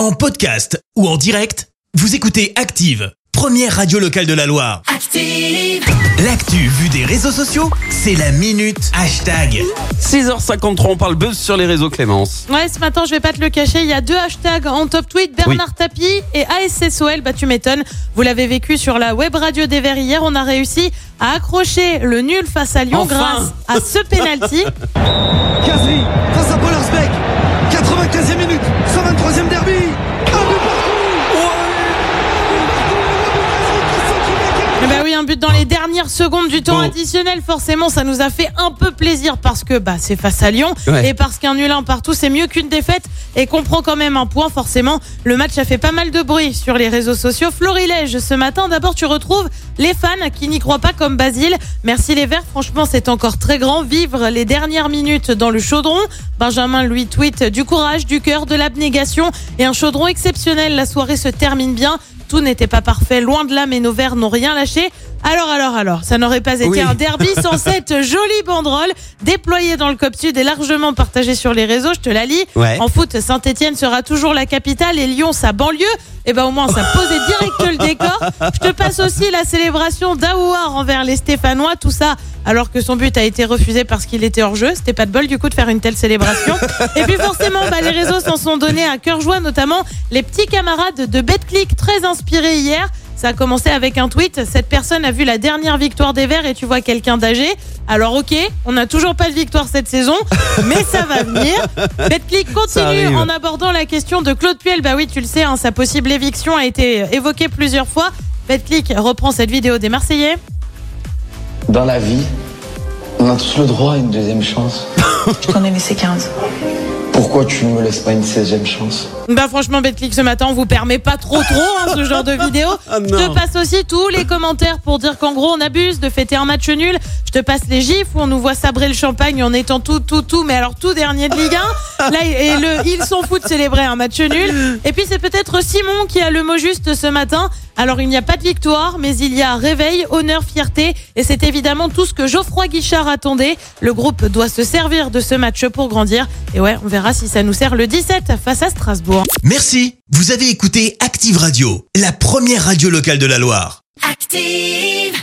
En podcast ou en direct, vous écoutez Active, première radio locale de la Loire. Active. L'actu vue des réseaux sociaux, c'est la minute hashtag. 6h53, on parle buzz sur les réseaux Clémence. Ouais, ce matin, je vais pas te le cacher, il y a deux hashtags en top tweet, Bernard Tapie et ASSOL, bah tu m'étonnes. Vous l'avez vécu sur la web radio des Verts hier, on a réussi à accrocher le nul face à Lyon Enfin. grâce à ce penalty. Kazri face à Pollersbeck 95e Eh ben oui, un but dans les dernières secondes du temps additionnel, forcément, ça nous a fait un peu plaisir parce que bah c'est face à Lyon Ouais. et parce qu'un nul un partout c'est mieux qu'une défaite et qu'on prend quand même un point. Forcément, le match a fait pas mal de bruit sur les réseaux sociaux. Florilège, ce matin, d'abord tu retrouves les fans qui n'y croient pas comme Basile. Merci les Verts, franchement c'est encore très grand. Vivre les dernières minutes dans le chaudron. Benjamin lui tweet du courage, du cœur, de l'abnégation et un chaudron exceptionnel. La soirée se termine bien. Tout n'était pas parfait, loin de là, mais nos verts n'ont rien lâché. Alors, alors, alors, ça n'aurait pas été Oui. un derby sans cette jolie banderole déployée dans le COP Sud et largement partagée sur les réseaux. Je te la lis. Ouais. En foot, Saint-Etienne sera toujours la capitale et Lyon sa banlieue. Et ben au moins, ça posait direct le. Je te passe aussi la célébration d'Aouar envers les Stéphanois. Tout ça alors que son but a été refusé parce qu'il était hors jeu. C'était pas de bol du coup de faire une telle célébration. Et puis forcément, bah, les réseaux s'en sont donnés à cœur joie, notamment les petits camarades de BetClick très inspirés hier. Ça a commencé avec un tweet. Cette personne a vu la dernière victoire des Verts et tu vois quelqu'un d'âgé. Alors ok, on n'a toujours pas de victoire cette saison, mais ça va venir. BetClick Ça continue en abordant la question de Claude Puel. Bah oui, tu le sais, hein, sa possible éviction a été évoquée plusieurs fois. BetClick reprend cette vidéo des Marseillais. Dans la vie, on a tous le droit à une deuxième chance. Je t'en ai laissé 15. Pourquoi tu ne me laisses pas une 16e chance Bah franchement, BetClick ce matin, on vous permet pas trop trop hein, ce genre de vidéo. Ah Je te passe aussi tous les commentaires pour dire qu'en gros on abuse de fêter un match nul. Je te passe les gifs où on nous voit sabrer le champagne en étant tout tout tout, mais alors tout dernier de Ligue 1. Là et le ils s'en foutent de célébrer un match nul. Et puis c'est peut-être Simon qui a le mot juste ce matin. Alors il n'y a pas de victoire, mais il y a réveil, honneur, fierté, et c'est évidemment tout ce que Geoffroy Guichard attendait. Le groupe doit se servir de ce match pour grandir. Et ouais, on verra si ça nous sert le 17 face à Strasbourg. Merci, vous avez écouté Active Radio, la première radio locale de la Loire. Active.